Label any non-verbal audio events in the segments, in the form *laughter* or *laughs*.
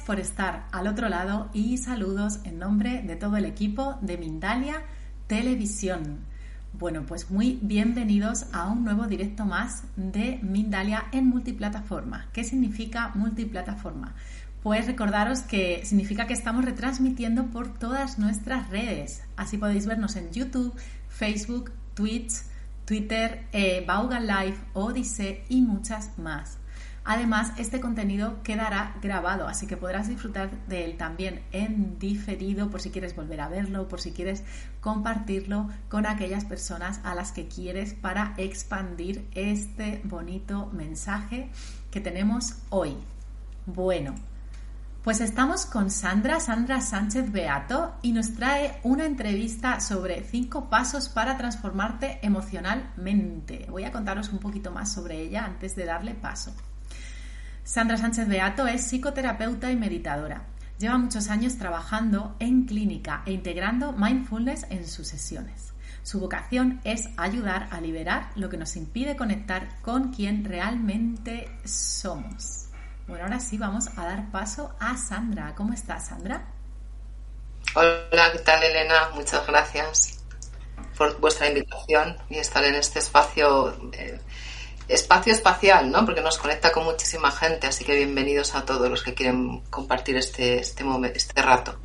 Por estar al otro lado y saludos en nombre de todo el equipo de Mindalia Televisión. Bueno, pues muy bienvenidos a un nuevo directo más de Mindalia en multiplataforma. ¿Qué significa multiplataforma? Pues recordaros que significa que estamos retransmitiendo por todas nuestras redes. Así podéis vernos en YouTube, Facebook, Twitch, Twitter, eh, Baugan Live, Odyssey y muchas más. Además, este contenido quedará grabado, así que podrás disfrutar de él también en diferido por si quieres volver a verlo, por si quieres compartirlo con aquellas personas a las que quieres para expandir este bonito mensaje que tenemos hoy. Bueno, pues estamos con Sandra, Sandra Sánchez Beato, y nos trae una entrevista sobre cinco pasos para transformarte emocionalmente. Voy a contaros un poquito más sobre ella antes de darle paso. Sandra Sánchez Beato es psicoterapeuta y meditadora. Lleva muchos años trabajando en clínica e integrando mindfulness en sus sesiones. Su vocación es ayudar a liberar lo que nos impide conectar con quien realmente somos. Bueno, ahora sí vamos a dar paso a Sandra. ¿Cómo estás, Sandra? Hola, ¿qué tal, Elena? Muchas gracias por vuestra invitación y estar en este espacio eh, espacio espacial, ¿no? Porque nos conecta con muchísima gente, así que bienvenidos a todos los que quieren compartir este, este, momento, este rato.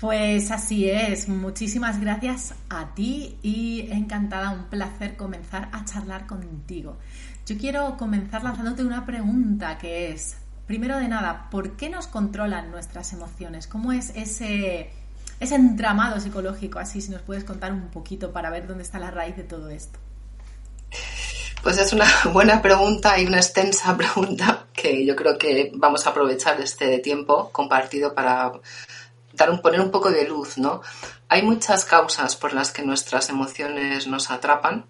Pues así es, muchísimas gracias a ti y encantada, un placer comenzar a charlar contigo. Yo quiero comenzar lanzándote una pregunta que es, primero de nada, ¿por qué nos controlan nuestras emociones? ¿Cómo es ese, ese entramado psicológico? Así, si nos puedes contar un poquito para ver dónde está la raíz de todo esto. Pues es una *laughs* buena pregunta y una extensa *laughs* pregunta que yo creo que vamos a aprovechar este tiempo compartido para dar un, poner un poco de luz, ¿no? Hay muchas causas por las que nuestras emociones nos atrapan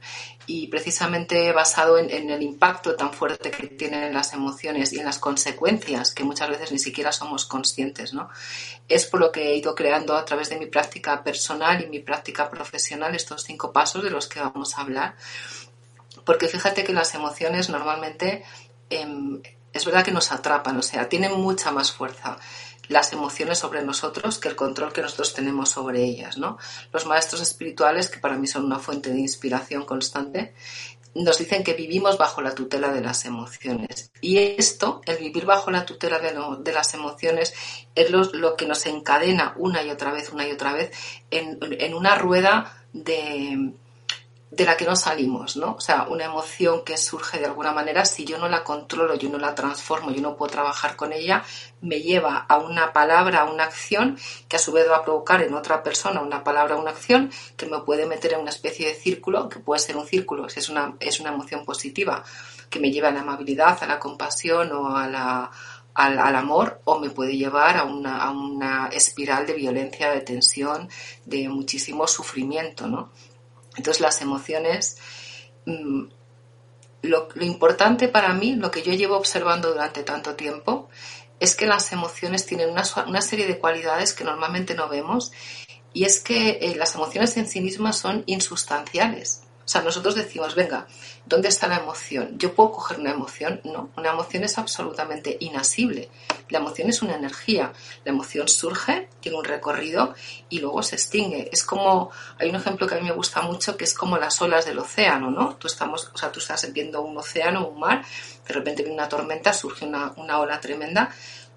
y precisamente basado en, el impacto tan fuerte que tienen las emociones y en las consecuencias que muchas veces ni siquiera somos conscientes, ¿no? Es por lo que he ido creando a través de mi práctica personal y mi práctica profesional estos cinco pasos de los que vamos a hablar porque fíjate que las emociones normalmente em, es verdad que nos atrapan, o sea, tienen mucha más fuerza las emociones sobre nosotros que el control que nosotros tenemos sobre ellas, ¿no? Los maestros espirituales, que para mí son una fuente de inspiración constante, nos dicen que vivimos bajo la tutela de las emociones. Y esto, el vivir bajo la tutela de, las emociones, es lo, que nos encadena una y otra vez, una y otra vez, en una rueda de, de la que no salimos, ¿no? O sea, una emoción que surge de alguna manera, si yo no la controlo, yo no la transformo, yo no puedo trabajar con ella, me lleva a una palabra, a una acción, que a su vez va a provocar en otra persona una palabra, una acción, que me puede meter en una especie de círculo, que puede ser un círculo, si es una, es una emoción positiva, que me lleva a la amabilidad, a la compasión o a la, al, al, amor o me puede llevar a una, a una espiral de violencia, de tensión, de muchísimo sufrimiento, ¿no? Entonces las emociones, mm, lo, importante para mí, lo que yo llevo observando durante tanto tiempo, es que las emociones tienen una, serie de cualidades que normalmente no vemos y es que eh, las emociones en sí mismas son insustanciales. O sea, nosotros decimos, venga, ¿dónde está la emoción? ¿Yo puedo coger una emoción? No, una emoción es absolutamente inasible. La emoción es una energía. La emoción surge, tiene un recorrido y luego se extingue. Es como, hay un ejemplo que a mí me gusta mucho que es como las olas del océano, ¿no? Tú, estamos, o sea, tú estás viendo un océano, un mar, de repente viene una tormenta, surge una, una ola tremenda,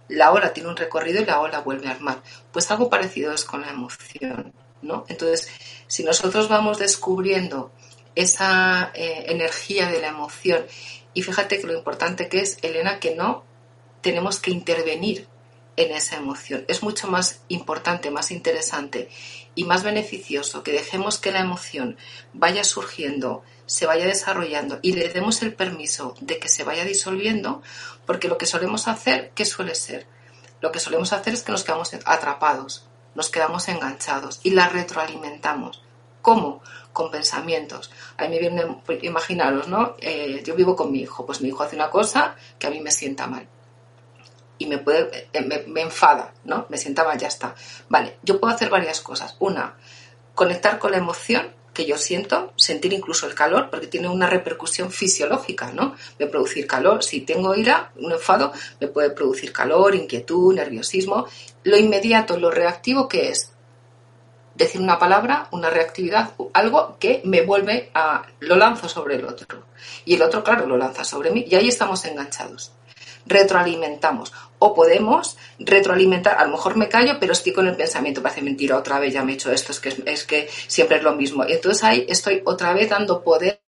la ola tiene un recorrido y la ola vuelve al mar. Pues algo parecido es con la emoción, ¿no? Entonces, si nosotros vamos descubriendo esa eh, energía de la emoción. Y fíjate que lo importante que es, Elena, que no tenemos que intervenir en esa emoción. Es mucho más importante, más interesante y más beneficioso que dejemos que la emoción vaya surgiendo, se vaya desarrollando y le demos el permiso de que se vaya disolviendo, porque lo que solemos hacer, ¿qué suele ser? Lo que solemos hacer es que nos quedamos atrapados, nos quedamos enganchados y la retroalimentamos. ¿Cómo? Con pensamientos. A mí me viene, imaginaros, ¿no? Eh, yo vivo con mi hijo, pues mi hijo hace una cosa que a mí me sienta mal y me puede, eh, me, enfada, ¿no? Me sienta mal, ya está. Vale, yo puedo hacer varias cosas. Una, conectar con la emoción que yo siento, sentir incluso el calor, porque tiene una repercusión fisiológica, ¿no? Me producir calor. Si tengo ira, un enfado, me puede producir calor, inquietud, nerviosismo. Lo inmediato, lo reactivo, ¿qué es? Decir una palabra, una reactividad, algo que me vuelve a. lo lanzo sobre el otro. Y el otro, claro, lo lanza sobre mí. Y ahí estamos enganchados retroalimentamos. O podemos retroalimentar, a lo mejor me callo, pero estoy con el pensamiento, parece mentira, otra vez ya me he hecho esto, es que, es que siempre es lo mismo. Y entonces ahí estoy otra vez dando poder,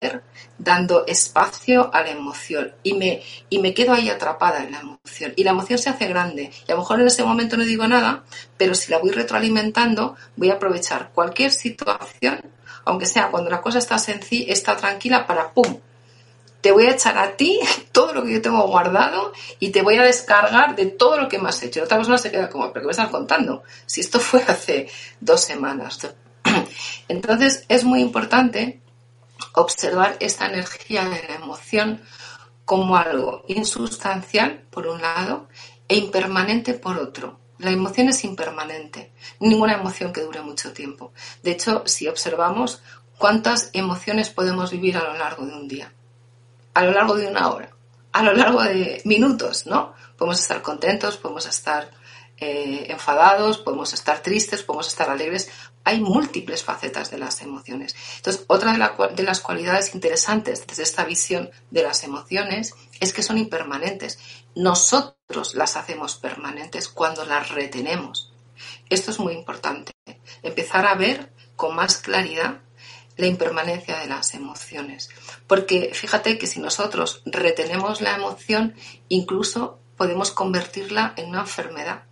dando espacio a la emoción y me, y me quedo ahí atrapada en la emoción. Y la emoción se hace grande. Y a lo mejor en ese momento no digo nada, pero si la voy retroalimentando, voy a aprovechar cualquier situación, aunque sea cuando la cosa está está tranquila, para pum, te voy a echar a ti *laughs* todo lo que yo tengo guardado y te voy a descargar de todo lo que me has hecho. Y otra persona se queda como, ¿pero qué me estás contando? Si esto fue *laughs* hace dos semanas. *clears throat* Entonces es muy importante observar esta energía de la emoción como algo insustancial, por un lado, e impermanente, por otro. La emoción es impermanente, ninguna emoción que dure mucho tiempo. De hecho, si observamos cuántas emociones podemos vivir a lo largo de un día, a lo largo de una hora, a lo largo de minutos, ¿no? Podemos estar contentos, podemos estar eh, enfadados, podemos estar tristes, podemos estar alegres. Hay múltiples facetas de las emociones. Entonces, otra de, de las cualidades interesantes desde esta visión de las emociones es que son impermanentes. Nosotros las hacemos permanentes cuando las retenemos. Esto es muy importante. Empezar a ver con más claridad la impermanencia de las emociones. Porque fíjate que si nosotros retenemos la emoción, incluso podemos convertirla en una enfermedad.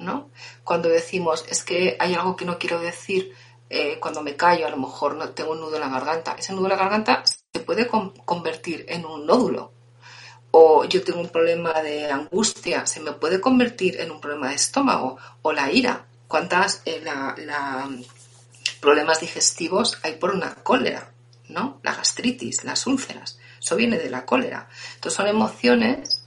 ¿no? Cuando decimos, es que hay algo que no quiero decir, eh, cuando me callo, a lo mejor no tengo un nudo en la garganta. Ese nudo en la garganta se puede convertir en un nódulo. O yo tengo un problema de angustia, se me puede convertir en un problema de estómago. O la ira. ¿Cuántas? Eh, la problemas digestivos hay por una cólera, ¿no? La gastritis, las úlceras, eso viene de la cólera. Entonces son emociones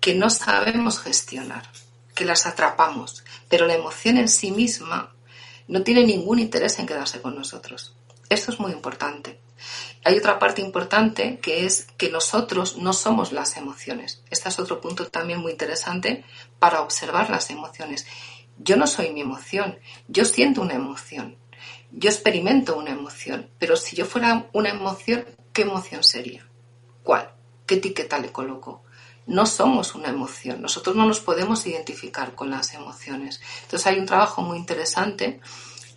que no sabemos gestionar, que las atrapamos, pero la emoción en sí misma no tiene ningún interés en quedarse con nosotros. Esto es muy importante. Hay otra parte importante que es que nosotros no somos las emociones. Este es otro punto también muy interesante para observar las emociones. Yo no soy mi emoción, yo siento una emoción, yo experimento una emoción, pero si yo fuera una emoción, ¿qué emoción sería? ¿Cuál? ¿Qué etiqueta le coloco? No somos una emoción, nosotros no nos podemos identificar con las emociones. Entonces hay un trabajo muy interesante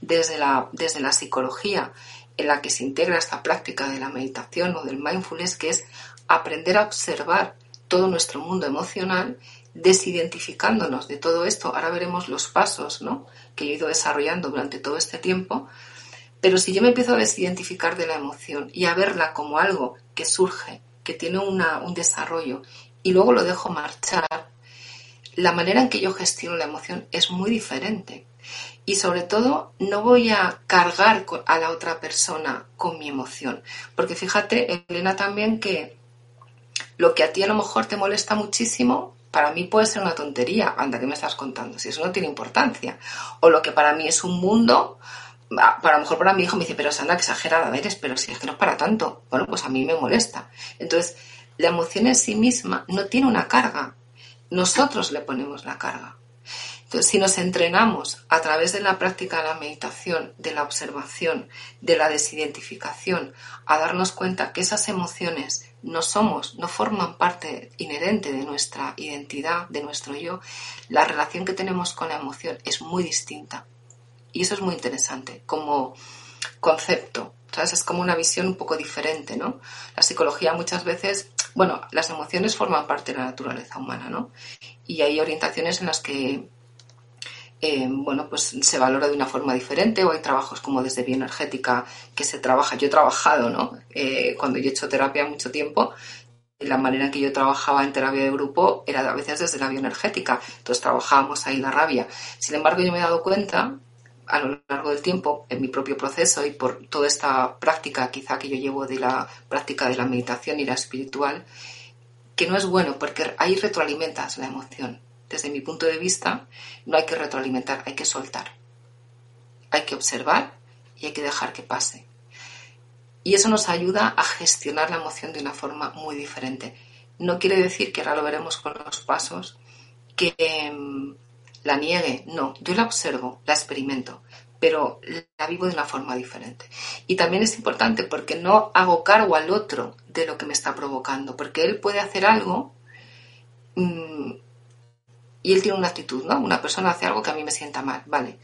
desde la, desde la psicología en la que se integra esta práctica de la meditación o del mindfulness, que es aprender a observar todo nuestro mundo emocional desidentificándonos de todo esto. Ahora veremos los pasos ¿no? que he ido desarrollando durante todo este tiempo. Pero si yo me empiezo a desidentificar de la emoción y a verla como algo que surge, que tiene una, un desarrollo, y luego lo dejo marchar, la manera en que yo gestiono la emoción es muy diferente. Y sobre todo, no voy a cargar a la otra persona con mi emoción. Porque fíjate, Elena, también que lo que a ti a lo mejor te molesta muchísimo, para mí puede ser una tontería, anda, que me estás contando? Si eso no tiene importancia. O lo que para mí es un mundo, para lo mejor para mi hijo me dice, pero Sandra, que exagerada eres, pero si es que no es para tanto. Bueno, pues a mí me molesta. Entonces, la emoción en sí misma no tiene una carga. Nosotros le ponemos la carga. Entonces, si nos entrenamos a través de la práctica de la meditación, de la observación, de la desidentificación, a darnos cuenta que esas emociones no somos, no forman parte inherente de nuestra identidad, de nuestro yo, la relación que tenemos con la emoción es muy distinta. Y eso es muy interesante como concepto. Es como una visión un poco diferente, ¿no? La psicología muchas veces, bueno, las emociones forman parte de la naturaleza humana, ¿no? Y hay orientaciones en las que eh, bueno, pues se valora de una forma diferente o hay trabajos como desde bioenergética que se trabaja. Yo he trabajado, ¿no? Eh, cuando yo he hecho terapia mucho tiempo, la manera en que yo trabajaba en terapia de grupo era a veces desde la bioenergética. Entonces trabajábamos ahí la rabia. Sin embargo, yo me he dado cuenta a lo largo del tiempo, en mi propio proceso y por toda esta práctica quizá que yo llevo de la práctica de la meditación y la espiritual, que no es bueno porque ahí retroalimentas la emoción desde mi punto de vista, no hay que retroalimentar, hay que soltar. Hay que observar y hay que dejar que pase. Y eso nos ayuda a gestionar la emoción de una forma muy diferente. No quiere decir que ahora lo veremos con los pasos, que em, la niegue. No, yo la observo, la experimento, pero la vivo de una forma diferente. Y también es importante porque no hago cargo al otro de lo que me está provocando, porque él puede hacer algo mm, y él tiene una actitud, ¿no? Una persona hace algo que a mí me sienta mal, vale.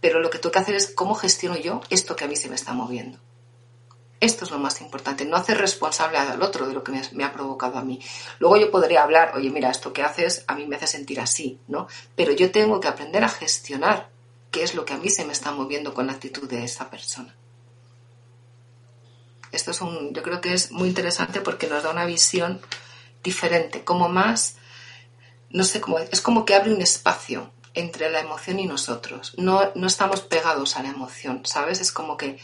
Pero lo que tengo que hacer es cómo gestiono yo esto que a mí se me está moviendo. Esto es lo más importante, no hacer responsable al otro de lo que me, ha provocado a mí. Luego yo podría hablar, oye, mira, esto que haces a mí me hace sentir así, ¿no? Pero yo tengo que aprender a gestionar qué es lo que a mí se me está moviendo con la actitud de esa persona. Esto es un, yo creo que es muy interesante porque nos da una visión diferente, como más no sé cómo, es como que abre un espacio entre la emoción y nosotros. No, no estamos pegados a la emoción, ¿sabes? Es como que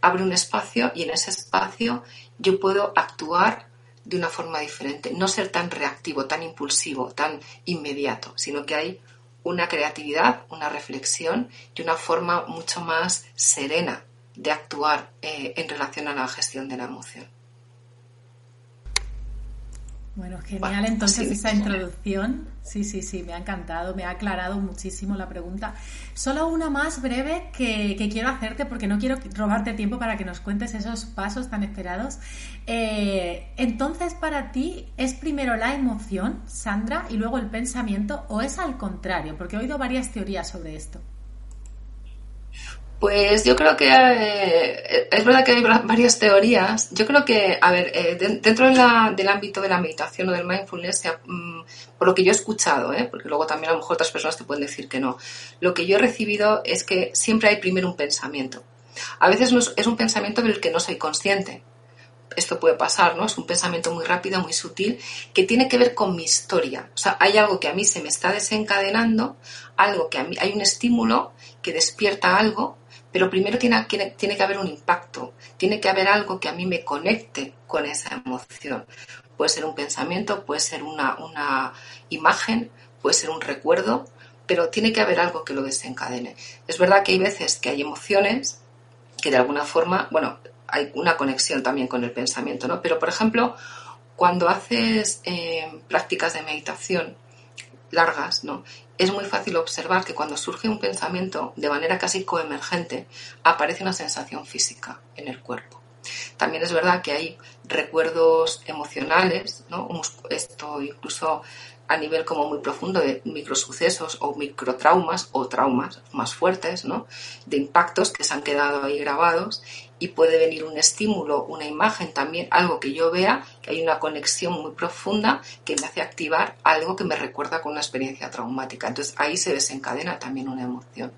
abre un espacio y en ese espacio yo puedo actuar de una forma diferente, no ser tan reactivo, tan impulsivo, tan inmediato, sino que hay una creatividad, una reflexión y una forma mucho más serena de actuar eh, en relación a la gestión de la emoción. Bueno, genial entonces esa introducción. Sí, sí, sí, me ha encantado, me ha aclarado muchísimo la pregunta. Solo una más breve que, quiero hacerte porque no quiero robarte tiempo para que nos cuentes esos pasos tan esperados. Eh, entonces, para ti, ¿es primero la emoción, Sandra, y luego el pensamiento o es al contrario? Porque he oído varias teorías sobre esto. Pues yo creo que eh, es verdad que hay varias teorías. Yo creo que, a ver, eh, dentro del ámbito de la meditación o del mindfulness, mm, por lo que yo he escuchado, ¿eh? porque luego también a lo mejor otras personas te pueden decir que no, lo que yo he recibido es que siempre hay primero un pensamiento. A veces es un pensamiento del que no soy consciente. Esto puede pasar, ¿no? Es un pensamiento muy rápido, muy sutil, que tiene que ver con mi historia. O sea, hay algo que a mí se me está desencadenando, algo que a mí, hay un estímulo que despierta algo pero primero tiene, que haber un impacto, tiene que haber algo que a mí me conecte con esa emoción. Puede ser un pensamiento, puede ser una, una imagen, puede ser un recuerdo, pero tiene que haber algo que lo desencadene. Es verdad que hay veces que hay emociones que de alguna forma, bueno, hay una conexión también con el pensamiento, ¿no? Pero, por ejemplo, cuando haces eh, prácticas de meditación largas, ¿no? es muy fácil observar que cuando surge un pensamiento de manera casi coemergente, aparece una sensación física en el cuerpo. También es verdad que hay recuerdos emocionales, ¿no? esto incluso a nivel como muy profundo de microsucesos o microtraumas o traumas más fuertes, ¿no? de impactos que se han quedado ahí grabados y puede venir un estímulo, una imagen también, algo que yo vea, que hay una conexión muy profunda que me hace activar algo que me recuerda con una experiencia traumática. Entonces ahí se desencadena también una emoción.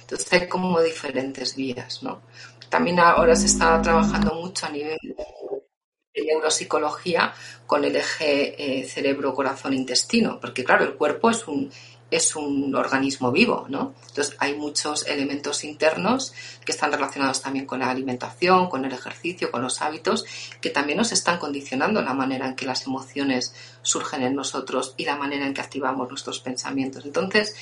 Entonces hay como diferentes vías, ¿no? También ahora se está trabajando mucho a nivel de neuropsicología con el eje eh, cerebro-corazón-intestino, porque claro, el cuerpo es un, es un organismo vivo, ¿no? Entonces hay muchos elementos internos que están relacionados también con la alimentación, con el ejercicio, con los hábitos, que también nos están condicionando la manera en que las emociones surgen en nosotros y la manera en que activamos nuestros pensamientos. Entonces,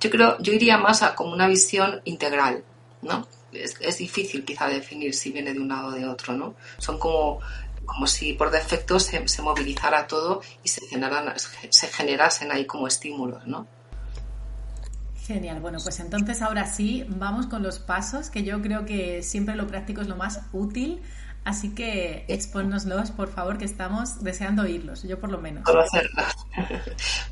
yo creo, yo iría más a como una visión integral, ¿no? Es, es difícil quizá definir si viene de un lado o de otro, ¿no? Son como como si por defecto se, se movilizara todo y se, se generasen ahí como estímulos, ¿no? Genial, bueno, pues entonces ahora sí, vamos con los pasos, que yo creo que siempre lo práctico es lo más útil. Así que expónnoslos, por favor, que estamos deseando oírlos, yo por lo menos. Conocerlos.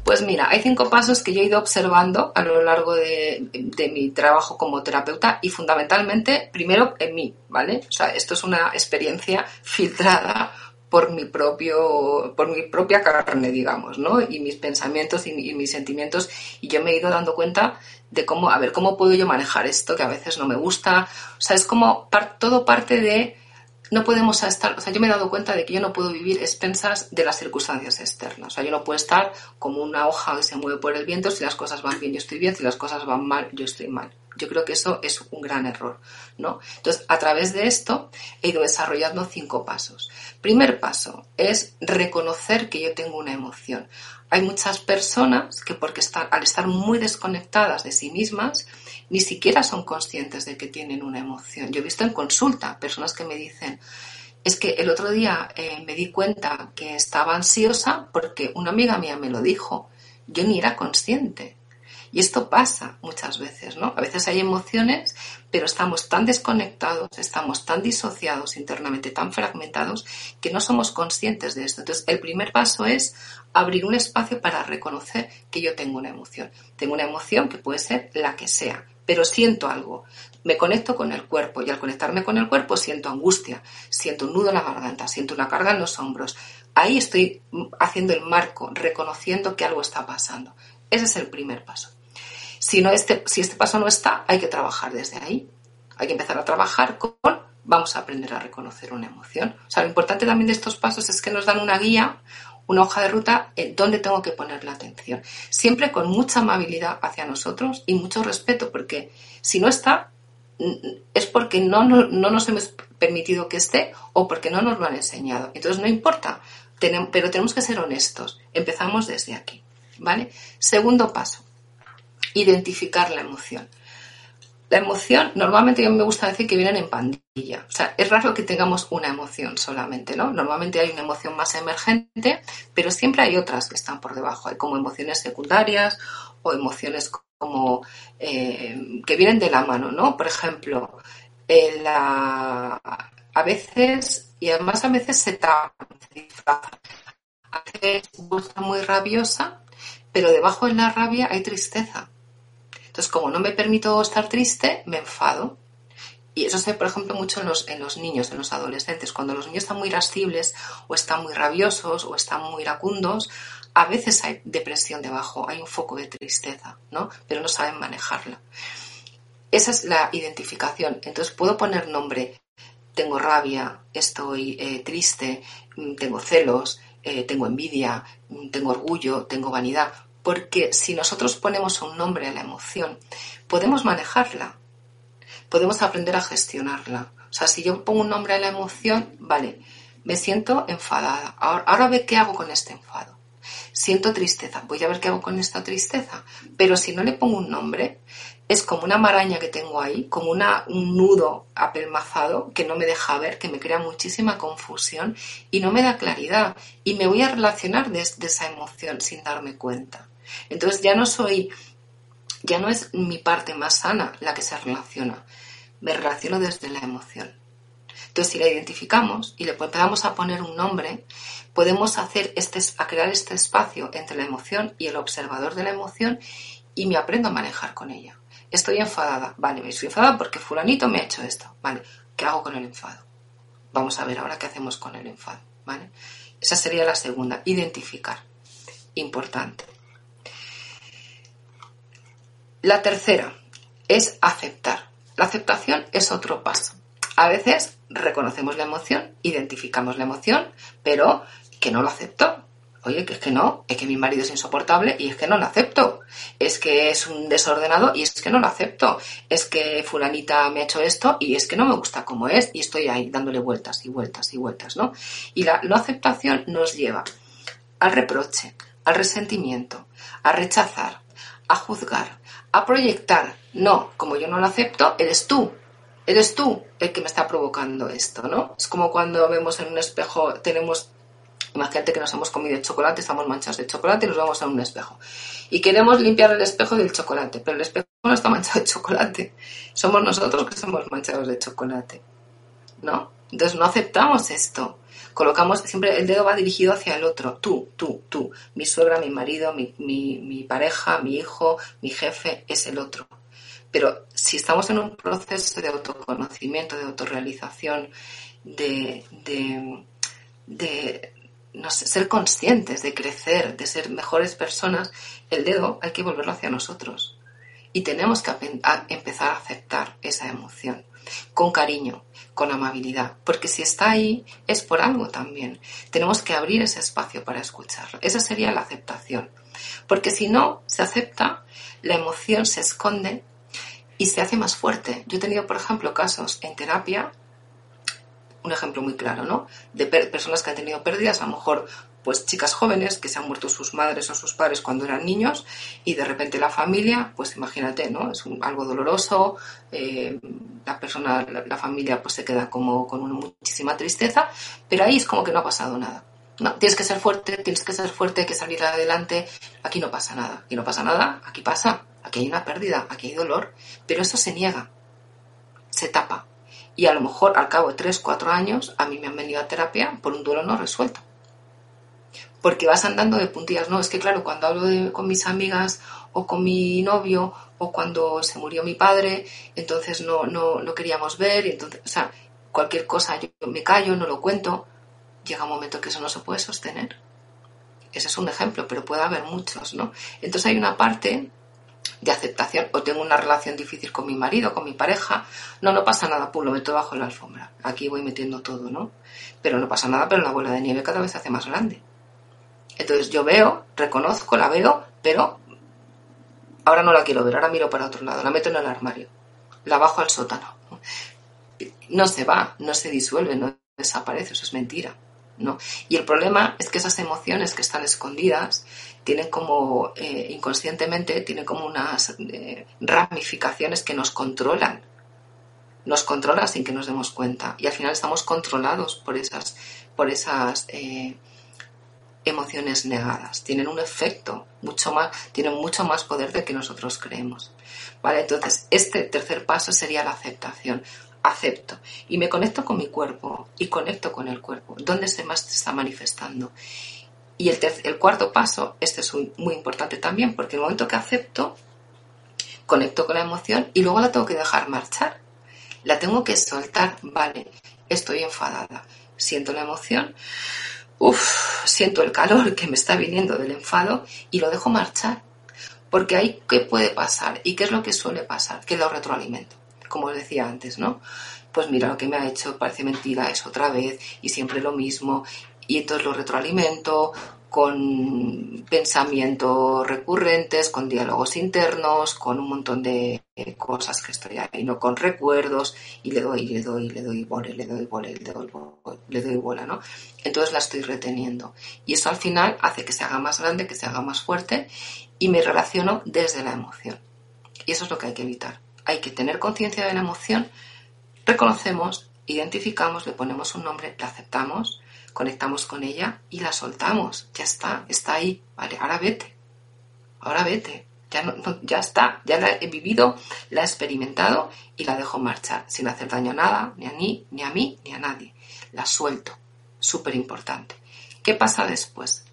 Pues mira, hay cinco pasos que yo he ido observando a lo largo de, de, mi trabajo como terapeuta y fundamentalmente, primero en mí, ¿vale? O sea, esto es una experiencia filtrada por mi propio, por mi propia carne, digamos, ¿no? Y mis pensamientos y, y, mis sentimientos. Y yo me he ido dando cuenta de cómo, a ver, cómo puedo yo manejar esto que a veces no me gusta. O sea, es como par, todo parte de no podemos estar, o sea, yo me he dado cuenta de que yo no puedo vivir expensas de las circunstancias externas. O sea, yo no puedo estar como una hoja que se mueve por el viento, si las cosas van bien yo estoy bien, si las cosas van mal yo estoy mal. Yo creo que eso es un gran error, ¿no? Entonces, a través de esto he ido desarrollando cinco pasos. Primer paso es reconocer que yo tengo una emoción. Hay muchas personas que porque están, al estar muy desconectadas de sí mismas, ni siquiera son conscientes de que tienen una emoción. Yo he visto en consulta personas que me dicen, es que el otro día eh, me di cuenta que estaba ansiosa porque una amiga mía me lo dijo. Yo ni era consciente. Y esto pasa muchas veces, ¿no? A veces hay emociones, pero estamos tan desconectados, estamos tan disociados internamente, tan fragmentados, que no somos conscientes de esto. Entonces, el primer paso es abrir un espacio para reconocer que yo tengo una emoción. Tengo una emoción que puede ser la que sea, pero siento algo. Me conecto con el cuerpo y al conectarme con el cuerpo siento angustia, siento un nudo en la garganta, siento una carga en los hombros. Ahí estoy haciendo el marco, reconociendo que algo está pasando. Ese es el primer paso. Si, no este, si este paso no está, hay que trabajar desde ahí. Hay que empezar a trabajar con, vamos a aprender a reconocer una emoción. O sea, lo importante también de estos pasos es que nos dan una guía, una hoja de ruta en dónde tengo que poner la atención. Siempre con mucha amabilidad hacia nosotros y mucho respeto, porque si no está, es porque no, no, no nos hemos permitido que esté o porque no nos lo han enseñado. Entonces no importa, tenemos, pero tenemos que ser honestos. Empezamos desde aquí. ¿Vale? Segundo paso, identificar la emoción. La emoción, normalmente mí me gusta decir que vienen en pandilla. O sea, es raro que tengamos una emoción solamente, ¿no? Normalmente hay una emoción más emergente, pero siempre hay otras que están por debajo. Hay como emociones secundarias o emociones como eh, que vienen de la mano, ¿no? Por ejemplo, eh, a veces, y además a veces se tapa, A veces muy rabiosa, pero debajo de la rabia hay tristeza. Entonces, como no me permito estar triste, me enfado. Y eso se ve, por ejemplo, mucho en los, en los niños, en los adolescentes. Cuando los niños están muy irascibles o están muy rabiosos o están muy iracundos, a veces hay depresión debajo, hay un foco de tristeza, ¿no? Pero no saben manejarla. Esa es la identificación. Entonces puedo poner nombre. Tengo rabia, estoy eh, triste, mm, tengo celos, eh, tengo envidia, mm, tengo orgullo, tengo vanidad porque si nosotros ponemos un nombre a la emoción, podemos manejarla, podemos aprender a gestionarla. O sea, si yo pongo un nombre a la emoción, vale, me siento enfadada. Ahora, ve qué hago con este enfado. Siento tristeza, voy a ver qué hago con esta tristeza. Pero si no le pongo un nombre, es como una maraña que tengo ahí, como una, un nudo apelmazado que no me deja ver, que me crea muchísima confusión y no me da claridad. Y me voy a relacionar desde esa emoción sin darme cuenta. Entonces ya no soy, ya no es mi parte más sana la que se relaciona, me relaciono desde la emoción. Entonces si la identificamos y le empezamos a poner un nombre, podemos hacer este, a crear este espacio entre la emoción y el observador de la emoción y me aprendo a manejar con ella. Estoy enfadada, vale, me estoy enfadada porque fulanito me ha hecho esto, vale, ¿qué hago con el enfado? Vamos a ver ahora qué hacemos con el enfado, ¿vale? Esa sería la segunda, identificar. Importante. La tercera es aceptar. La aceptación es otro paso. A veces reconocemos la emoción, identificamos la emoción, pero que no lo acepto. Oye, que es que no, es que mi marido es insoportable y es que no lo acepto. Es que es un desordenado y es que no lo acepto. Es que fulanita me ha hecho esto y es que no me gusta como es y estoy ahí dándole vueltas y vueltas y vueltas, ¿no? Y la no aceptación nos lleva al reproche, al resentimiento, a rechazar, a juzgar, a proyectar. No, como yo no lo acepto, eres tú. Eres tú el que me está provocando esto, ¿no? Es como cuando vemos en un espejo, tenemos, imagínate que nos hemos comido chocolate, estamos manchados de chocolate y nos vamos a un espejo. Y queremos limpiar el espejo del chocolate, pero el espejo no está manchado de chocolate. Somos nosotros que somos manchados de chocolate, ¿no? Entonces no aceptamos esto. Colocamos, siempre el dedo va dirigido hacia el otro. Tú, tú, tú. Mi suegra, mi marido, mi, mi, pareja, mi hijo, mi jefe, es el otro. Pero si estamos en un proceso de autoconocimiento, de autorrealización, de, de, de no ser conscientes, de crecer, de ser mejores personas, el dedo hay que volverlo hacia nosotros. Y tenemos que empezar a aceptar esa emoción con cariño, con amabilidad, porque si está ahí es por algo también. Tenemos que abrir ese espacio para escucharlo. Esa sería la aceptación. Porque si no se acepta, la emoción se esconde y se hace más fuerte. Yo he tenido, por ejemplo, casos en terapia un ejemplo muy claro, ¿no? De personas que han tenido pérdidas, a lo mejor pues chicas jóvenes que se han muerto sus madres o sus padres cuando eran niños y de repente la familia, pues imagínate, ¿no? Es algo doloroso, eh, la persona, la, familia pues se queda como con una muchísima tristeza, pero ahí es como que no ha pasado nada. No, tienes que ser fuerte, tienes que ser fuerte, hay que salir adelante. Aquí no pasa nada, aquí no pasa nada, aquí pasa, aquí hay una pérdida, aquí hay dolor, pero eso se niega, se tapa. Y a lo mejor al cabo de 3, 4 años a mí me han venido a terapia por un duelo no resuelto. Porque vas andando de puntillas. No, es que claro, cuando hablo con mis amigas o con mi novio o cuando se murió mi padre, entonces no, no, no queríamos ver. Entonces, o sea, cualquier cosa yo me callo, no lo cuento. Llega un momento que eso no se puede sostener. Ese es un ejemplo, pero puede haber muchos, ¿no? Entonces hay una parte de aceptación o tengo una relación difícil con mi marido, con mi pareja, no, no pasa nada, pum, lo meto bajo la alfombra. Aquí voy metiendo todo, ¿no? Pero no pasa nada, pero la bola de nieve cada vez se hace más grande. Entonces yo veo, reconozco, la veo, pero ahora no la quiero ver, ahora miro para otro lado, la meto en el armario, la bajo al sótano. No se va, no se disuelve, no desaparece, eso es mentira. ¿no? Y el problema es que esas emociones que están escondidas tienen como, eh, inconscientemente, tienen como unas eh, ramificaciones que nos controlan. Nos controlan sin que nos demos cuenta. Y al final estamos controlados por esas, por esas eh, emociones negadas. Tienen un efecto mucho más, tienen mucho más poder del que nosotros creemos. ¿Vale? Entonces, este tercer paso sería la aceptación acepto y me conecto con mi cuerpo y conecto con el cuerpo, ¿dónde se más está manifestando? Y el, el cuarto paso, este es muy importante también, porque el momento que acepto, conecto con la emoción y luego la tengo que dejar marchar. La tengo que soltar, vale, estoy enfadada, siento la emoción, uff, siento el calor que me está viniendo del enfado y lo dejo marchar. Porque ahí, ¿qué puede pasar? ¿Y qué es lo que suele pasar? Que lo retroalimento, como os decía antes, ¿no? Pues mira, lo que me ha hecho parece mentira, es otra vez y siempre lo mismo y entonces lo retroalimento con pensamientos recurrentes, con diálogos internos, con un montón de cosas que estoy ahí, no con recuerdos, y le doy, le doy, le doy bola, le doy bola, le doy bola, le doy bola, ¿no? Entonces la estoy reteniendo. Y eso al final hace que se haga más grande, que se haga más fuerte, y me relaciono desde la emoción. Y eso es lo que hay que evitar. Hay que tener conciencia de la emoción, reconocemos, identificamos, le ponemos un nombre, la aceptamos, conectamos con ella y la soltamos. Ya está, está ahí. Vale, ahora vete. Ahora vete. Ya, no, ya está, ya la he vivido, la he experimentado y la dejo marchar sin hacer daño a nada, ni a mí, ni a mí, ni a nadie. La suelto. Súper importante. ¿Qué pasa después?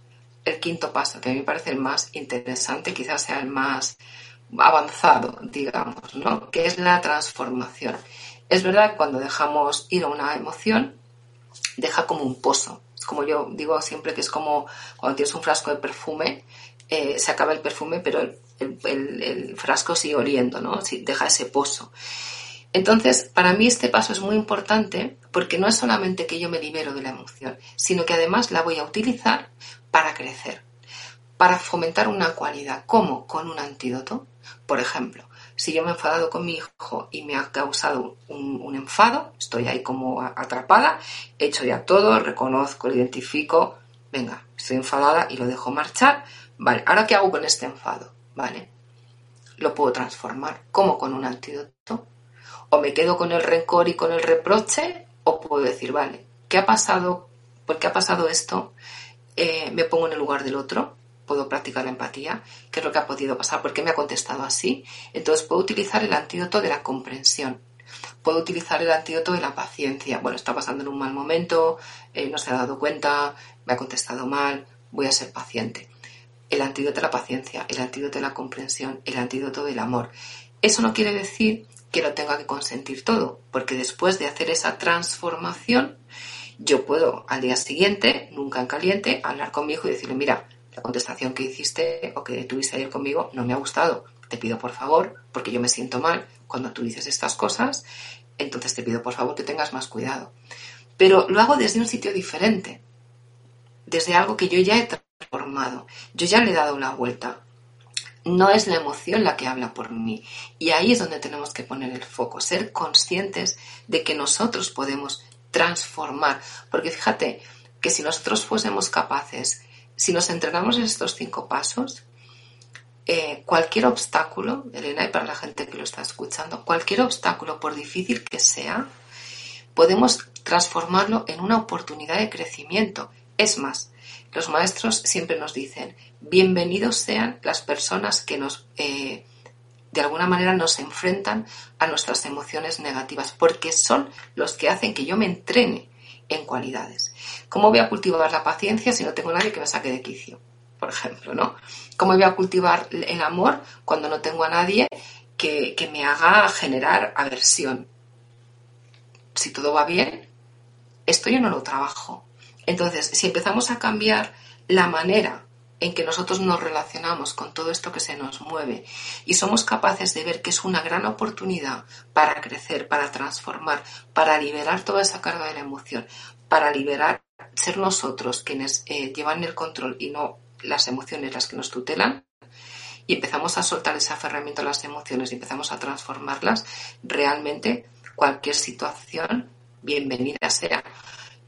El quinto paso, que a mí me parece el más interesante, quizás sea el más avanzado, digamos, ¿no? Que es la transformación. Es verdad cuando dejamos ir a una emoción, deja como un pozo. Como yo digo siempre que es como cuando tienes un frasco de perfume, eh, se acaba el perfume, pero el, frasco sigue oliendo, ¿no? deja ese pozo. Entonces, para mí este paso es muy importante porque no es solamente que yo me libero de la emoción, sino que además la voy a utilizar para crecer, para fomentar una cualidad. ¿Cómo? Con un antídoto. Por ejemplo, si yo me he enfadado con mi hijo y me ha causado un, enfado, estoy ahí como atrapada, he hecho ya todo, reconozco, lo identifico, venga, estoy enfadada y lo dejo marchar. Vale, ¿ahora qué hago con este enfado? Vale, lo puedo transformar. como con un antídoto? O me quedo con el rencor y con el reproche, o puedo decir, vale, ¿qué ha pasado? ¿Por qué ha pasado esto? Eh, me pongo en el lugar del otro puedo practicar la empatía, qué es lo que ha podido pasar, por qué me ha contestado así. Entonces puedo utilizar el antídoto de la comprensión. Puedo utilizar el antídoto de la paciencia. Bueno, está pasando en un mal momento, eh, no se ha dado cuenta, me ha contestado mal, voy a ser paciente. El antídoto de la paciencia, el antídoto de la comprensión, el antídoto del amor. Eso no quiere decir que lo tenga que consentir todo, porque después de hacer esa transformación, yo puedo al día siguiente, nunca en caliente, hablar con mi hijo y decirle, mira, la contestación que hiciste o que tuviste ayer conmigo no me ha gustado. Te pido por favor, porque yo me siento mal cuando tú dices estas cosas, entonces te pido por favor que tengas más cuidado. Pero lo hago desde un sitio diferente, desde algo que yo ya he transformado, yo ya le he dado la vuelta. No es la emoción la que habla por mí. Y ahí es donde tenemos que poner el foco, ser conscientes de que nosotros podemos transformar. Porque fíjate que si nosotros fuésemos capaces si nos entrenamos en estos cinco pasos, eh, cualquier obstáculo, Elena, y para la gente que lo está escuchando, cualquier obstáculo, por difícil que sea, podemos transformarlo en una oportunidad de crecimiento. Es más, los maestros siempre nos dicen, bienvenidos sean las personas que nos, eh, de alguna manera, nos enfrentan a nuestras emociones negativas, porque son los que hacen que yo me entrene en cualidades. ¿Cómo voy a cultivar la paciencia si no tengo nadie que me saque de quicio? Por ejemplo, ¿no? ¿Cómo voy a cultivar el amor cuando no tengo a nadie que, que me haga generar aversión? Si todo va bien, esto yo no lo trabajo. Entonces, si empezamos a cambiar la manera en que nosotros nos relacionamos con todo esto que se nos mueve y somos capaces de ver que es una gran oportunidad para crecer, para transformar, para liberar toda esa carga de la emoción, para liberar, ser nosotros quienes eh, llevan el control y no las emociones las que nos tutelan, y empezamos a soltar ese aferramiento a las emociones y empezamos a transformarlas, realmente cualquier situación bienvenida sea.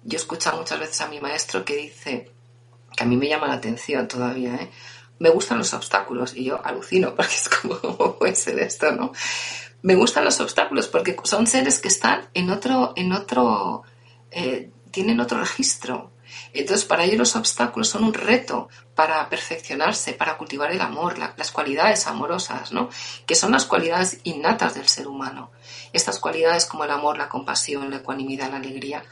Yo he escuchado muchas veces a mi maestro que dice, que a mí me llama la atención todavía, ¿eh? Me gustan los obstáculos y yo alucino *laughs* porque es como, ¿cómo puede ser esto, no? Me gustan los obstáculos porque son seres que están en otro, en otro, eh, tienen otro registro. Entonces, para ellos los obstáculos son un reto para perfeccionarse, para cultivar el amor, las cualidades amorosas, ¿no? Que son las cualidades innatas del ser humano. Estas cualidades como el amor, la compasión, la ecuanimidad, la alegría,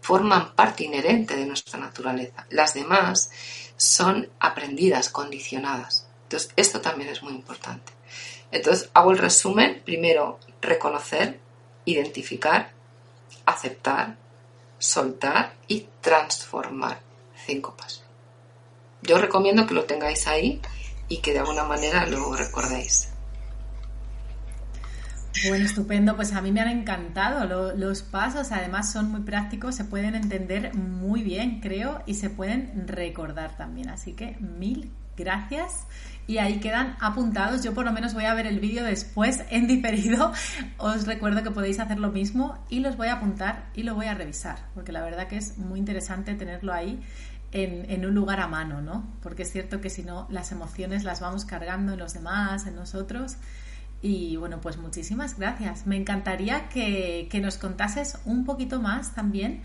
forman parte inherente de nuestra naturaleza. Las demás son aprendidas, condicionadas. Entonces, esto también es muy importante. Entonces, hago el resumen. Primero, reconocer, identificar, aceptar, soltar y transformar. Cinco pasos. Yo recomiendo que lo tengáis ahí y que de alguna manera lo recordéis. Bueno, estupendo. Pues a mí me han encantado los pasos. Además son muy prácticos, se pueden entender muy bien, creo, y se pueden recordar también. Así que mil gracias. Y ahí quedan apuntados. Yo por lo menos voy a ver el vídeo después en diferido. Os recuerdo que podéis hacer lo mismo y los voy a apuntar y lo voy a revisar. Porque la verdad que es muy interesante tenerlo ahí en, en, un lugar a mano, ¿no? Porque es cierto que si no, las emociones las vamos cargando en los demás, en nosotros, y bueno, pues muchísimas gracias. Me encantaría que, nos contases un poquito más también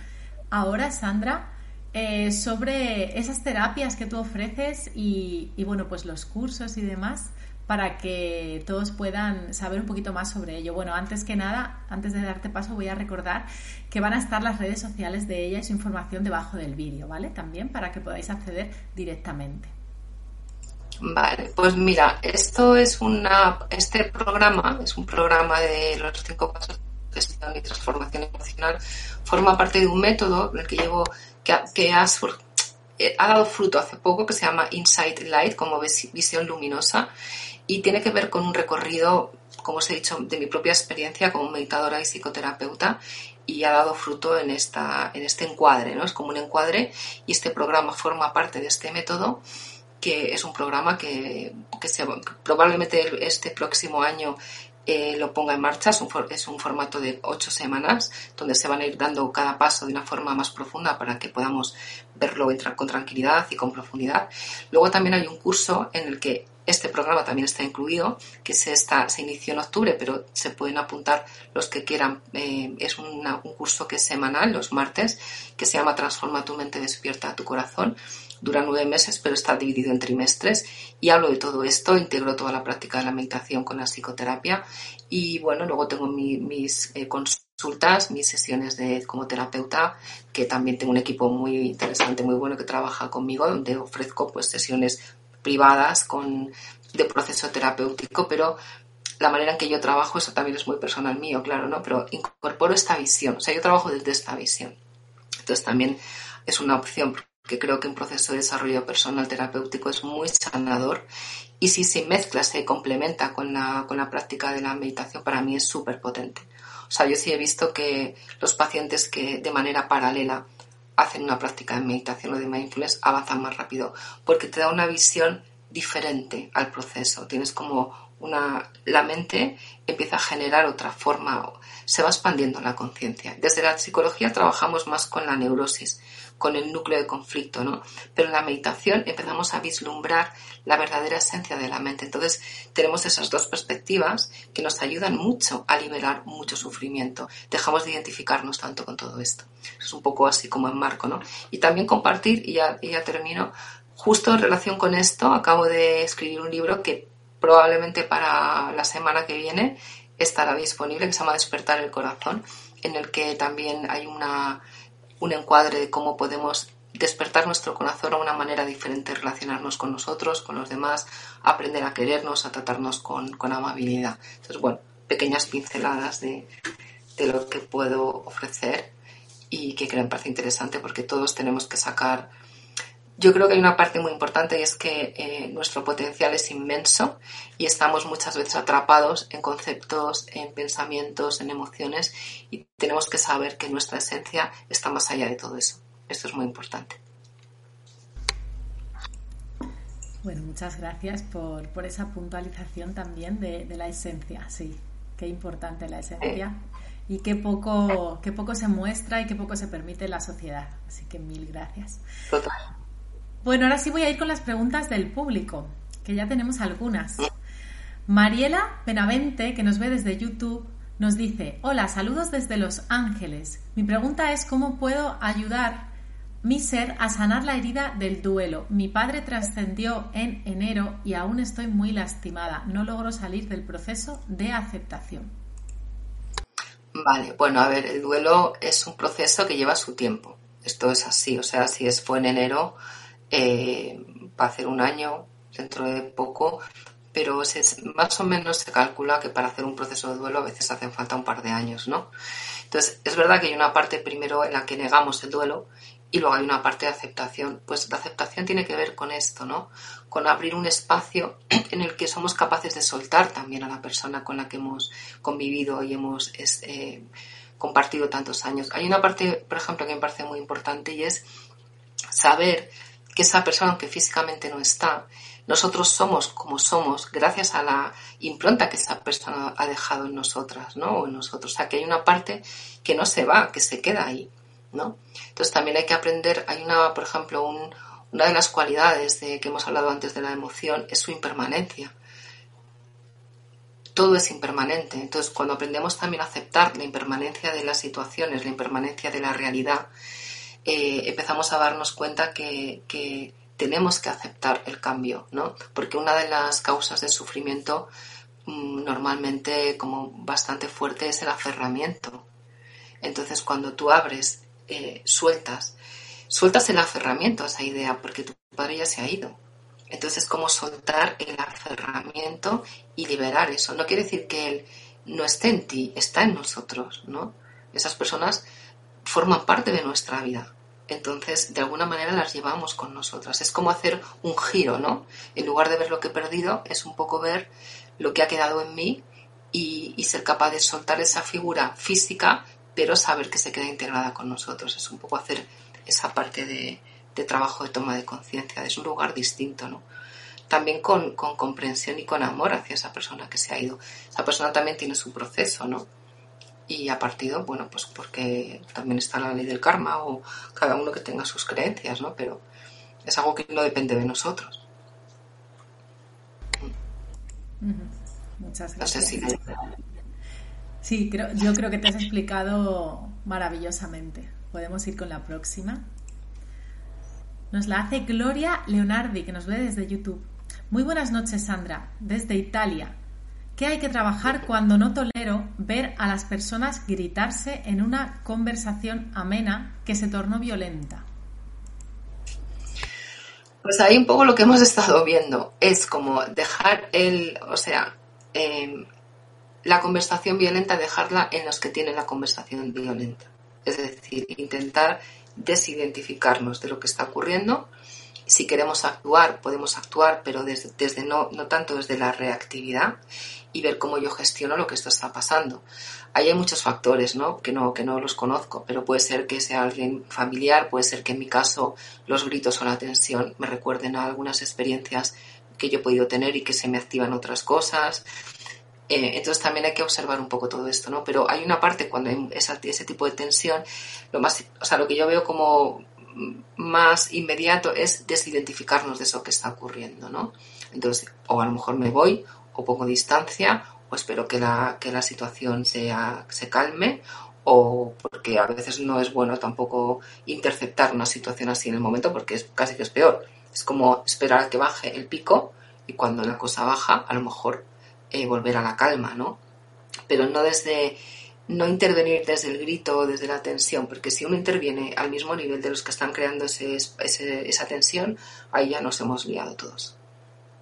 ahora, Sandra, eh, sobre esas terapias que tú ofreces y, bueno, pues los cursos y demás para que todos puedan saber un poquito más sobre ello. Bueno, antes que nada, antes de darte paso, voy a recordar que van a estar las redes sociales de ella y su información debajo del vídeo, ¿vale? También para que podáis acceder directamente. Vale, pues mira, esto es una, este programa es un programa de los cinco pasos de gestión y transformación emocional. Forma parte de un método el que llevo, que, que ha, eh, ha dado fruto hace poco que se llama Insight Light, como visión luminosa, y tiene que ver con un recorrido, como os he dicho, de mi propia experiencia como meditadora y psicoterapeuta y ha dado fruto en, esta, en este encuadre, ¿no? Es como un encuadre y este programa forma parte de este método que es un programa que, probablemente este próximo año eh, lo ponga en marcha. Es un, formato de ocho semanas donde se van a ir dando cada paso de una forma más profunda para que podamos verlo con tranquilidad y con profundidad. Luego también hay un curso en el que este programa también está incluido, que se, está, se inició en octubre, pero se pueden apuntar los que quieran. Eh, es un curso que es semanal, los martes, que se llama Transforma tu mente, despierta tu corazón dura nueve meses, pero está dividido en trimestres y hablo de todo esto, integro toda la práctica de la meditación con la psicoterapia y bueno, luego tengo mis eh, consultas, mis sesiones de como terapeuta, que también tengo un equipo muy interesante, muy bueno que trabaja conmigo, donde ofrezco pues sesiones privadas con de proceso terapéutico, pero la manera en que yo trabajo, eso también es muy personal mío, claro, ¿no? Pero incorporo esta visión, o sea, yo trabajo desde esta visión. Entonces también es una opción porque creo que un proceso de desarrollo personal terapéutico es muy sanador y si se mezcla, se complementa con la, con la práctica de la meditación, para mí es súper potente. O sea, yo sí he visto que los pacientes que de manera paralela hacen una práctica de meditación o de mindfulness avanzan más rápido porque te da una visión diferente al proceso. Tienes como una, la mente empieza a generar otra forma, se va expandiendo la conciencia. Desde la psicología trabajamos más con la neurosis, con el núcleo de conflicto, ¿no? Pero en la meditación empezamos a vislumbrar la verdadera esencia de la mente. Entonces tenemos esas dos perspectivas que nos ayudan mucho a liberar mucho sufrimiento. Dejamos de identificarnos tanto con todo esto. Es un poco así como en marco, ¿no? Y también compartir, y ya, termino, Justo en relación con esto, acabo de escribir un libro que probablemente para la semana que viene estará disponible, que se llama Despertar el Corazón, en el que también hay una, un encuadre de cómo podemos despertar nuestro corazón a una manera diferente relacionarnos con nosotros, con los demás, aprender a querernos, a tratarnos con, con amabilidad. Entonces, bueno, pequeñas pinceladas de, de, lo que puedo ofrecer y que creo me parece interesante porque todos tenemos que sacar yo creo que hay una parte muy importante y es que eh, nuestro potencial es inmenso y estamos muchas veces atrapados en conceptos, en pensamientos, en emociones y tenemos que saber que nuestra esencia está más allá de todo eso. Esto es muy importante. Bueno, muchas gracias por, esa puntualización también de, la esencia. Sí, qué importante la esencia y qué poco, qué poco se muestra y qué poco se permite en la sociedad. Así que mil gracias. Total. Bueno, ahora sí voy a ir con las preguntas del público, que ya tenemos algunas. Mariela Benavente, que nos ve desde YouTube, nos dice, hola, saludos desde Los Ángeles. Mi pregunta es cómo puedo ayudar mi ser a sanar la herida del duelo. Mi padre trascendió en enero y aún estoy muy lastimada. No logro salir del proceso de aceptación. Vale, bueno, a ver, el duelo es un proceso que lleva su tiempo. Esto es así, o sea, si es fue en enero, eh, va a hacer un año dentro de poco, pero más o menos se calcula que para hacer un proceso de duelo a veces hacen falta un par de años, ¿no? Entonces, es verdad que hay una parte primero en la que negamos el duelo y luego hay una parte de aceptación. Pues la aceptación tiene que ver con esto, ¿no? Con abrir un espacio *clears throat* en el que somos capaces de soltar también a la persona con la que hemos convivido y hemos eh, compartido tantos años. Hay una parte, por ejemplo, que me parece muy importante y es saber que esa persona, aunque físicamente no está, nosotros somos como somos gracias a la impronta que esa persona ha dejado en nosotras, ¿no? O en nosotros. O sea, que hay una parte que no se va, que se queda ahí, ¿no? Entonces también hay que aprender, hay una, por ejemplo, una de las cualidades de, que hemos hablado antes de la emoción es su impermanencia. Todo es impermanente. Entonces, cuando aprendemos también a aceptar la impermanencia de las situaciones, la impermanencia de la realidad, eh, empezamos a darnos cuenta que, tenemos que aceptar el cambio, ¿no? Porque una de las causas del sufrimiento mm, normalmente como bastante fuerte es el aferramiento. Entonces cuando tú abres, eh, sueltas, sueltas el aferramiento a esa idea porque tu padre ya se ha ido. Entonces como soltar el aferramiento y liberar eso. No quiere decir que él no esté en ti, está en nosotros, ¿no? Esas personas forman parte de nuestra vida. Entonces, de alguna manera las llevamos con nosotras. Es como hacer un giro, ¿no? En lugar de ver lo que he perdido, es un poco ver lo que ha quedado en mí y, ser capaz de soltar esa figura física, pero saber que se queda integrada con nosotros. Es un poco hacer esa parte de, trabajo de toma de conciencia. Es un lugar distinto, ¿no? También con, con comprensión y con amor hacia esa persona que se ha ido. Esa persona también tiene su proceso, ¿no? Y a partido, bueno, pues porque también está la ley del karma o cada uno que tenga sus creencias, ¿no? Pero es algo que no depende de nosotros. Muchas gracias. Sí, creo, yo creo que te has explicado maravillosamente. Podemos ir con la próxima. Nos la hace Gloria Leonardi, que nos ve desde YouTube. Muy buenas noches, Sandra, desde Italia. ¿Qué hay que trabajar cuando no tolero ver a las personas gritarse en una conversación amena que se tornó violenta? Pues ahí un poco lo que hemos estado viendo es como dejar el, o sea, em, la conversación violenta, dejarla en los que tienen la conversación violenta. Es decir, intentar desidentificarnos de lo que está ocurriendo. Si queremos actuar, podemos actuar, pero desde, desde no, no tanto desde la reactividad y ver cómo yo gestiono lo que esto está pasando. Ahí hay muchos factores, ¿no? Que no, que no los conozco, pero puede ser que sea alguien familiar, puede ser que en mi caso los gritos o la tensión me recuerden a algunas experiencias que yo he podido tener y que se me activan otras cosas. Eh, entonces también hay que observar un poco todo esto, ¿no? Pero hay una parte cuando hay ese tipo de tensión, lo más, o sea, lo que yo veo como más inmediato es desidentificarnos de eso que está ocurriendo, ¿no? Entonces, o a lo mejor me voy, o pongo distancia, o espero que la, que la situación sea, se calme, o porque a veces no es bueno tampoco interceptar una situación así en el momento, porque es casi que es peor. Es como esperar a que baje el pico y cuando la cosa baja, a lo mejor eh, volver a la calma, ¿no? Pero no desde no intervenir desde el grito o desde la tensión, porque si uno interviene al mismo nivel de los que están creando ese, esa tensión, ahí ya nos hemos liado todos.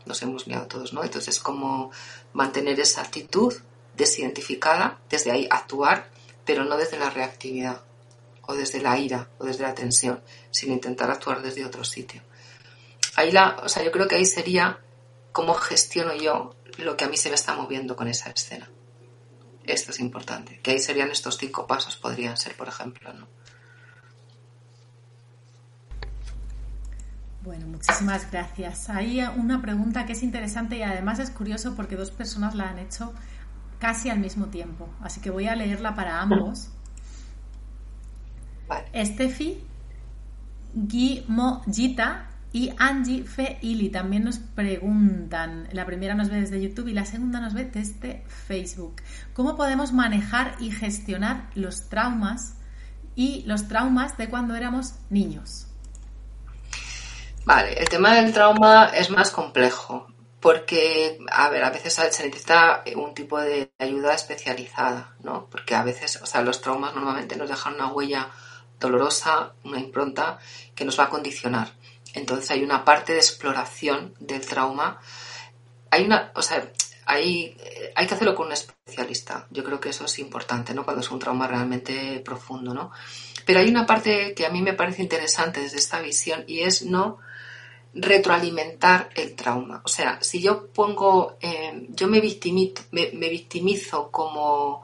Nos hemos liado todos, ¿no? Entonces, como mantener esa actitud desidentificada, desde ahí actuar, pero no desde la reactividad, o desde la ira, o desde la tensión, sino intentar actuar desde otro sitio. Ahí la, o sea, yo creo que ahí sería cómo gestiono yo lo que a mí se me está moviendo con esa escena. Esto es importante. Que ahí serían estos cinco pasos, podrían ser, por ejemplo, ¿no? Bueno, muchísimas gracias. Hay una pregunta que es interesante y además es curioso porque dos personas la han hecho casi al mismo tiempo. Así que voy a leerla para ambos. Vale. Estefi Guimogita y Angie Feili también nos preguntan, la primera nos ve desde YouTube y la segunda nos ve desde Facebook. ¿Cómo podemos manejar y gestionar los traumas y los traumas de cuando éramos niños? Vale, el tema del trauma es más complejo porque, a ver, a veces se necesita un tipo de ayuda especializada, ¿no? Porque a veces, o sea, los traumas normalmente nos dejan una huella dolorosa, una impronta que nos va a condicionar. Entonces hay una parte de exploración del trauma. Hay una, o sea, hay, hay que hacerlo con un especialista. Yo creo que eso es importante, ¿no? Cuando es un trauma realmente profundo, ¿no? Pero hay una parte que a mí me parece interesante desde esta visión y es no retroalimentar el trauma. O sea, si yo pongo, eh, yo me victimizo, como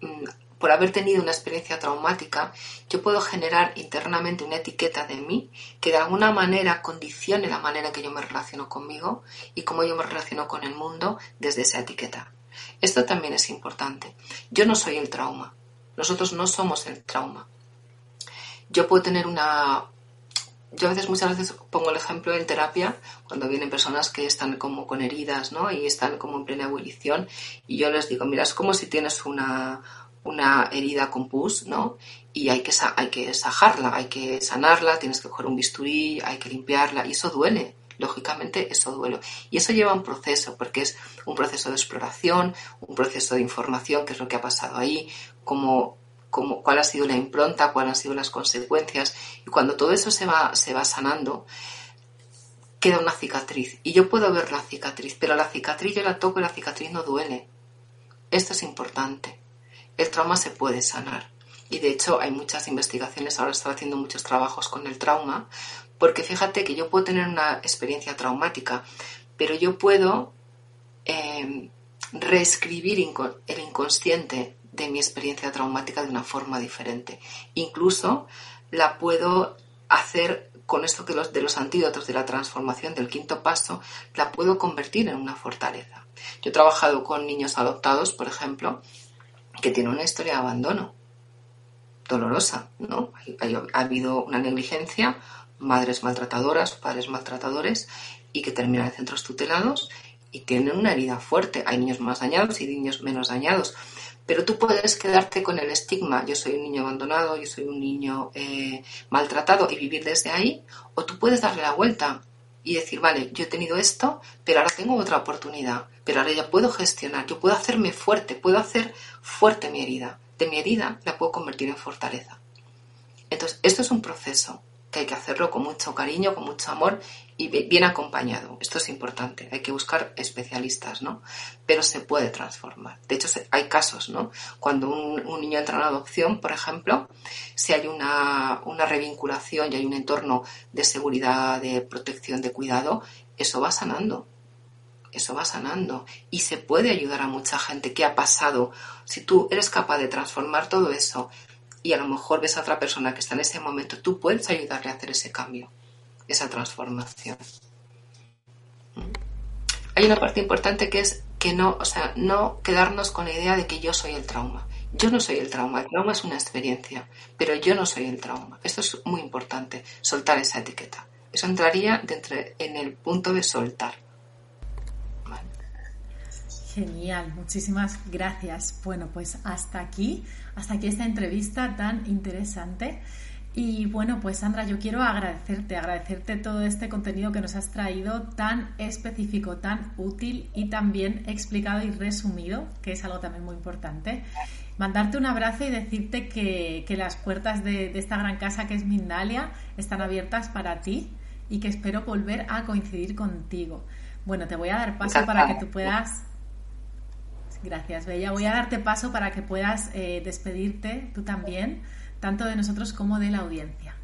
mm, por haber tenido una experiencia traumática, yo puedo generar internamente una etiqueta de mí que de alguna manera condicione la manera que yo me relaciono conmigo y cómo yo me relaciono con el mundo desde esa etiqueta. Esto también es importante. Yo no soy el trauma. Nosotros no somos el trauma. Yo puedo tener una... Yo a veces, muchas veces pongo el ejemplo en terapia, cuando vienen personas que están como con heridas, ¿no? Y están como en plena ebullición, y yo les digo, mira, es como si tienes una, una herida con pus, ¿no? Y hay que, hay que sajarla, hay que sanarla, tienes que coger un bisturí, hay que limpiarla, y eso duele. Lógicamente, eso duele. Y eso lleva un proceso, porque es un proceso de exploración, un proceso de información, qué es lo que ha pasado ahí, cómo, cómo, cuál ha sido la impronta, cuáles han sido las consecuencias. Y cuando todo eso se va, se va sanando, queda una cicatriz. Y yo puedo ver la cicatriz, pero la cicatriz yo la toco y la cicatriz no duele. Esto es importante el trauma se puede sanar. Y de hecho hay muchas investigaciones, ahora están haciendo muchos trabajos con el trauma, porque fíjate que yo puedo tener una experiencia traumática, pero yo puedo em, reescribir el inconsciente de mi experiencia traumática de una forma diferente. Incluso la puedo hacer con esto que los, de los antídotos de la transformación del quinto paso, la puedo convertir en una fortaleza. Yo he trabajado con niños adoptados, por ejemplo, que tiene una historia de abandono dolorosa, ¿no? ha habido una negligencia, madres maltratadoras, padres maltratadores y que terminan en centros tutelados y tienen una herida fuerte. Hay niños más dañados y niños menos dañados. Pero tú puedes quedarte con el estigma, yo soy un niño abandonado, yo soy un niño eh, maltratado y vivir desde ahí, o tú puedes darle la vuelta y decir, vale, yo he tenido esto, pero ahora tengo otra oportunidad, pero ahora ya puedo gestionar, yo puedo hacerme fuerte, puedo hacer fuerte mi herida. De mi herida la puedo convertir en fortaleza. Entonces, esto es un proceso que hay que hacerlo con mucho cariño, con mucho amor y bien acompañado. Esto es importante. Hay que buscar especialistas, ¿no? Pero se puede transformar. De hecho, hay casos, ¿no? Cuando un, niño entra en adopción, por ejemplo, si hay una, una revinculación y hay un entorno de seguridad, de protección, de cuidado, eso va sanando eso va sanando y se puede ayudar a mucha gente que ha pasado. Si tú eres capaz de transformar todo eso y a lo mejor ves a otra persona que está en ese momento, tú puedes ayudarle a hacer ese cambio, esa transformación. Hay una parte importante que es que no, o sea, no quedarnos con la idea de que yo soy el trauma. Yo no soy el trauma, el trauma es una experiencia, pero yo no soy el trauma. Esto es muy importante, soltar esa etiqueta. Eso entraría en el punto de soltar. Genial, muchísimas gracias. Bueno, pues hasta aquí, hasta aquí esta entrevista tan interesante. Y bueno, pues Sandra, yo quiero agradecerte, agradecerte todo este contenido que nos has traído tan específico, tan útil y tan bien explicado y resumido, que es algo también muy importante. Mandarte un abrazo y decirte que, las puertas de, de, esta gran casa que es Mindalia están abiertas para ti y que espero volver a coincidir contigo. Bueno, te voy a dar paso para que tú puedas Gracias, Bella. Voy a darte paso para que puedas eh, despedirte tú también, tanto de nosotros como de la audiencia.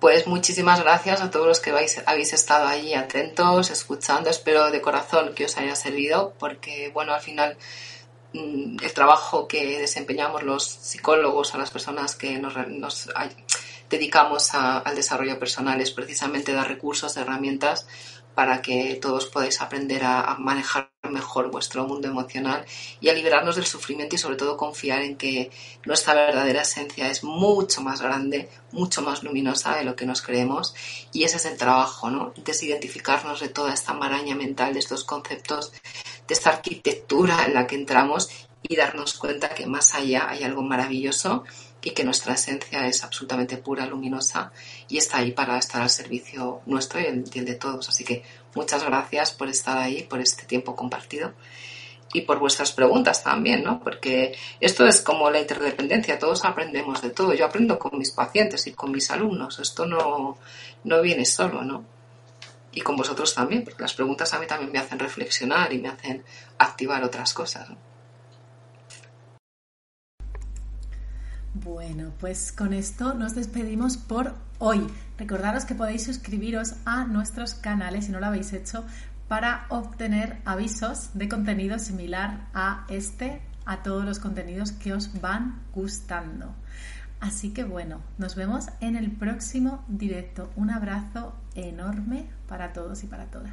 Pues muchísimas gracias a todos los que habéis estado ahí atentos, escuchando. Espero de corazón que os haya servido, porque, bueno, al final mm, el trabajo que desempeñamos los psicólogos, a las personas que nos, dedicamos al desarrollo personal, es precisamente dar recursos, herramientas para que todos podáis aprender a, manejar mejor vuestro mundo emocional y a liberarnos del sufrimiento y sobre todo confiar en que nuestra verdadera esencia es mucho más grande, mucho más luminosa de lo que nos creemos y ese es el trabajo, ¿no? Desidentificarnos de toda esta maraña mental, de estos conceptos, de esta arquitectura en la que entramos y darnos cuenta que más allá hay algo maravilloso y que nuestra esencia es absolutamente pura, luminosa y está ahí para estar al servicio nuestro y el, de todos. Así que muchas gracias por estar ahí, por este tiempo compartido y por vuestras preguntas también, ¿no? Porque esto es como la interdependencia, todos aprendemos de todo. Yo aprendo con mis pacientes y con mis alumnos, esto no, no viene solo, ¿no? Y con vosotros también, porque las preguntas a mí también me hacen reflexionar y me hacen activar otras cosas. ¿no? Bueno, pues con esto nos despedimos por hoy. Recordaros que podéis suscribiros a nuestros canales si no lo habéis hecho para obtener avisos de contenido similar a este, a todos los contenidos que os van gustando. Así que bueno, nos vemos en el próximo directo. Un abrazo enorme para todos y para todas.